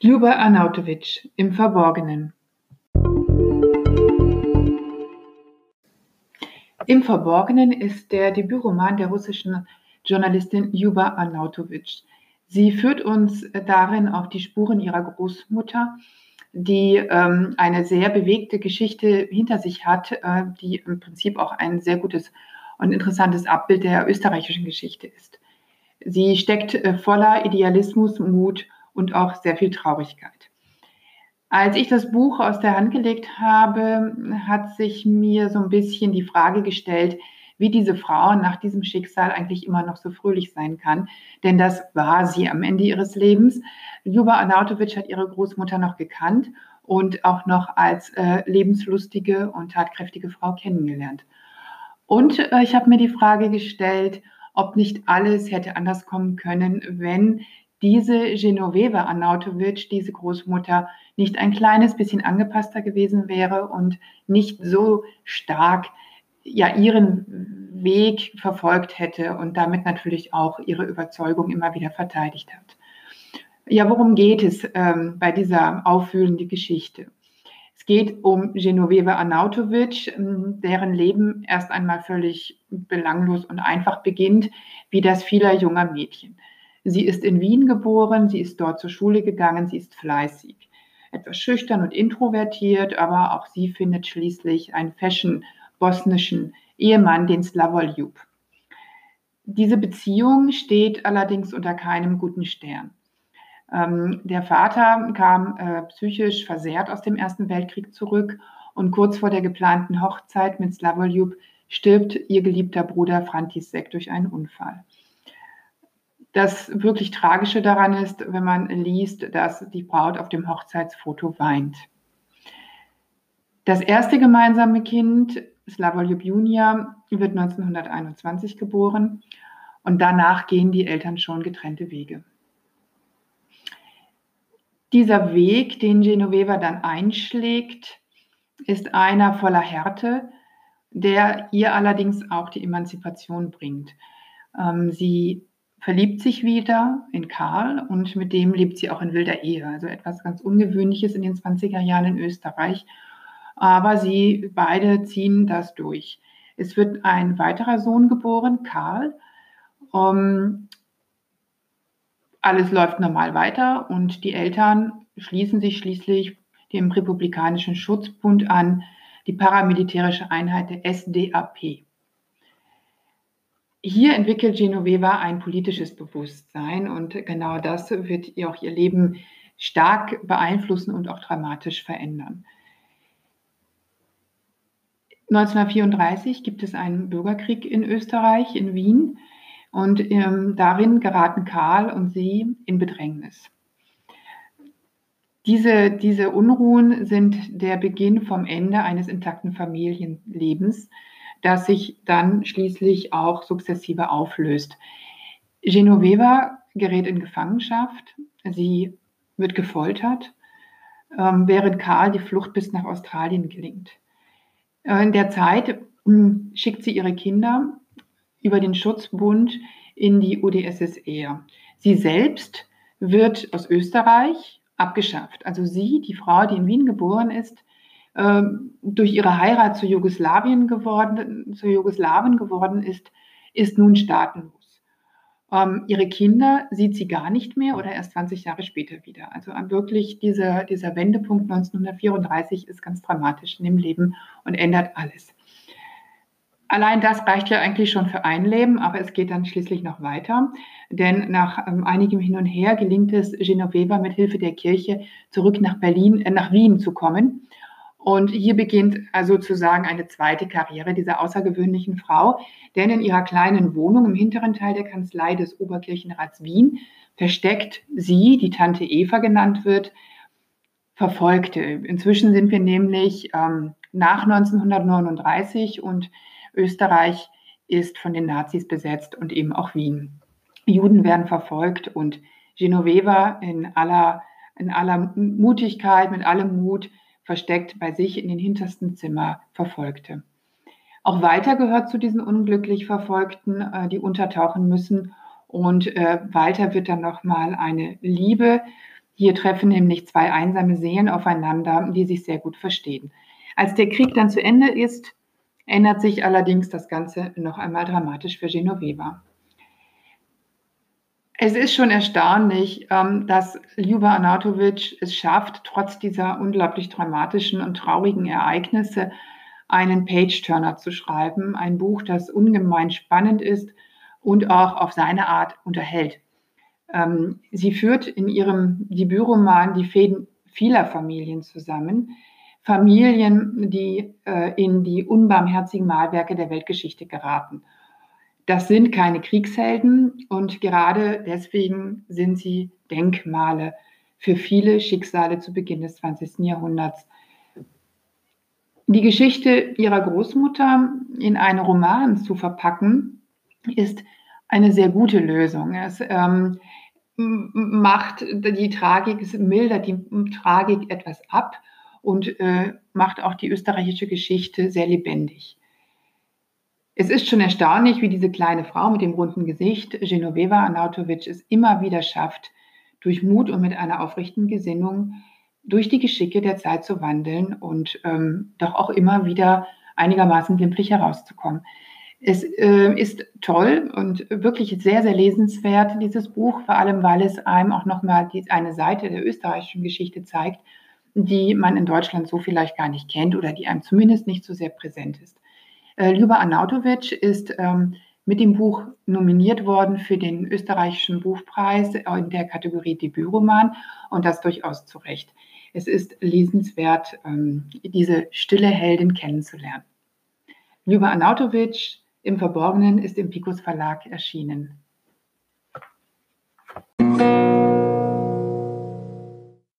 Ljuba Arnautovic im Verborgenen. Im Verborgenen ist der Debütroman der russischen Journalistin Ljuba Arnautovic. Sie führt uns darin auf die Spuren ihrer Großmutter, die ähm, eine sehr bewegte Geschichte hinter sich hat, äh, die im Prinzip auch ein sehr gutes und interessantes Abbild der österreichischen Geschichte ist. Sie steckt äh, voller Idealismus, Mut und auch sehr viel Traurigkeit. Als ich das Buch aus der Hand gelegt habe, hat sich mir so ein bisschen die Frage gestellt, wie diese Frau nach diesem Schicksal eigentlich immer noch so fröhlich sein kann. Denn das war sie am Ende ihres Lebens. Ljuba Arnautovic hat ihre Großmutter noch gekannt und auch noch als äh, lebenslustige und tatkräftige Frau kennengelernt. Und äh, ich habe mir die Frage gestellt, ob nicht alles hätte anders kommen können, wenn diese Genoveva Arnautovic, diese Großmutter, nicht ein kleines bisschen angepasster gewesen wäre und nicht so stark ja ihren Weg verfolgt hätte und damit natürlich auch ihre Überzeugung immer wieder verteidigt hat. Ja, worum geht es ähm, bei dieser auffühlenden Geschichte? Es geht um Genoveva Arnautovic, ähm, deren Leben erst einmal völlig belanglos und einfach beginnt, wie das vieler junger Mädchen. Sie ist in Wien geboren, sie ist dort zur Schule gegangen, sie ist fleißig, etwas schüchtern und introvertiert, aber auch sie findet schließlich einen fashion-bosnischen Ehemann, den Slavoj Ljub. Diese Beziehung steht allerdings unter keinem guten Stern. Ähm, der Vater kam äh, psychisch versehrt aus dem Ersten Weltkrieg zurück und kurz vor der geplanten Hochzeit mit Slavoj Ljub stirbt ihr geliebter Bruder František durch einen Unfall. Das wirklich Tragische daran ist, wenn man liest, dass die Braut auf dem Hochzeitsfoto weint. Das erste gemeinsame Kind, Slavoljub Junior, wird 1921 geboren und danach gehen die Eltern schon getrennte Wege. Dieser Weg, den Genoveva dann einschlägt, ist einer voller Härte, der ihr allerdings auch die Emanzipation bringt. Ähm, sie verliebt sich wieder in Karl und mit dem lebt sie auch in wilder Ehe. Also etwas ganz Ungewöhnliches in den 20er Jahren in Österreich. Aber sie beide ziehen das durch. Es wird ein weiterer Sohn geboren, Karl. Um, alles läuft normal weiter und die Eltern schließen sich schließlich dem Republikanischen Schutzbund an, die paramilitärische Einheit der SDAP. Hier entwickelt Genoveva ein politisches Bewusstsein und genau das wird ihr auch ihr Leben stark beeinflussen und auch dramatisch verändern. 1934 gibt es einen Bürgerkrieg in Österreich, in Wien, und ähm, darin geraten Karl und sie in Bedrängnis. Diese, diese Unruhen sind der Beginn vom Ende eines intakten Familienlebens das sich dann schließlich auch sukzessive auflöst. Genoveva gerät in Gefangenschaft, sie wird gefoltert, ähm, während Karl die Flucht bis nach Australien gelingt. Äh, in der Zeit hm, schickt sie ihre Kinder über den Schutzbund in die UdSSR. Sie selbst wird aus Österreich abgeschafft. Also sie, die Frau, die in Wien geboren ist, durch ihre Heirat zu Jugoslawien geworden, zu Jugoslawien geworden ist, ist nun staatenlos. Ähm, ihre Kinder sieht sie gar nicht mehr oder erst 20 Jahre später wieder. Also wirklich dieser, dieser Wendepunkt 1934 ist ganz dramatisch in dem Leben und ändert alles. Allein das reicht ja eigentlich schon für ein Leben, aber es geht dann schließlich noch weiter. Denn nach ähm, einigem Hin und Her gelingt es Genoveva mit Hilfe der Kirche zurück nach Berlin, äh, nach Wien zu kommen und hier beginnt also sozusagen eine zweite Karriere dieser außergewöhnlichen Frau, denn in ihrer kleinen Wohnung im hinteren Teil der Kanzlei des Oberkirchenrats Wien versteckt sie, die Tante Eva genannt wird, Verfolgte. Inzwischen sind wir nämlich ähm, nach 1939 und Österreich ist von den Nazis besetzt und eben auch Wien. Juden werden verfolgt und Genoveva in aller, in aller Mutigkeit, mit allem Mut versteckt bei sich in den hintersten Zimmer verfolgte. Auch Walter gehört zu diesen unglücklich Verfolgten, äh, die untertauchen müssen. Und äh, Walter wird dann nochmal eine Liebe Hier treffen nämlich zwei einsame Seelen aufeinander, die sich sehr gut verstehen. Als der Krieg dann zu Ende ist, ändert sich allerdings das Ganze noch einmal dramatisch für Genoveva. Es ist schon erstaunlich, ähm, dass Ljuba Anatovic es schafft, trotz dieser unglaublich dramatischen und traurigen Ereignisse einen Page-Turner zu schreiben. Ein Buch, das ungemein spannend ist und auch auf seine Art unterhält. Ähm, sie führt in ihrem Debütroman die Fäden vieler Familien zusammen. Familien, die äh, in die unbarmherzigen Malwerke der Weltgeschichte geraten. Das sind keine Kriegshelden und gerade deswegen sind sie Denkmale für viele Schicksale zu Beginn des 20. Jahrhunderts. Die Geschichte ihrer Großmutter in einen Roman zu verpacken, ist eine sehr gute Lösung. Es ähm, macht die Tragik, es mildert die Tragik etwas ab und äh, macht auch die österreichische Geschichte sehr lebendig. Es ist schon erstaunlich, wie diese kleine Frau mit dem runden Gesicht, Genoveva Anautovic, es immer wieder schafft, durch Mut und mit einer aufrichtigen Gesinnung durch die Geschicke der Zeit zu wandeln und ähm, doch auch immer wieder einigermaßen glimpflich herauszukommen. Es äh, ist toll und wirklich sehr, sehr lesenswert, dieses Buch, vor allem weil es einem auch nochmal eine Seite der österreichischen Geschichte zeigt, die man in Deutschland so vielleicht gar nicht kennt oder die einem zumindest nicht so sehr präsent ist. Äh, Ljuba Arnautovic ist ähm, mit dem Buch nominiert worden für den österreichischen Buchpreis in der Kategorie Debütroman und das durchaus zu Recht. Es ist lesenswert, ähm, diese stille Heldin kennenzulernen. Ljuba Arnautovic im Verborgenen ist im Picus Verlag erschienen. Musik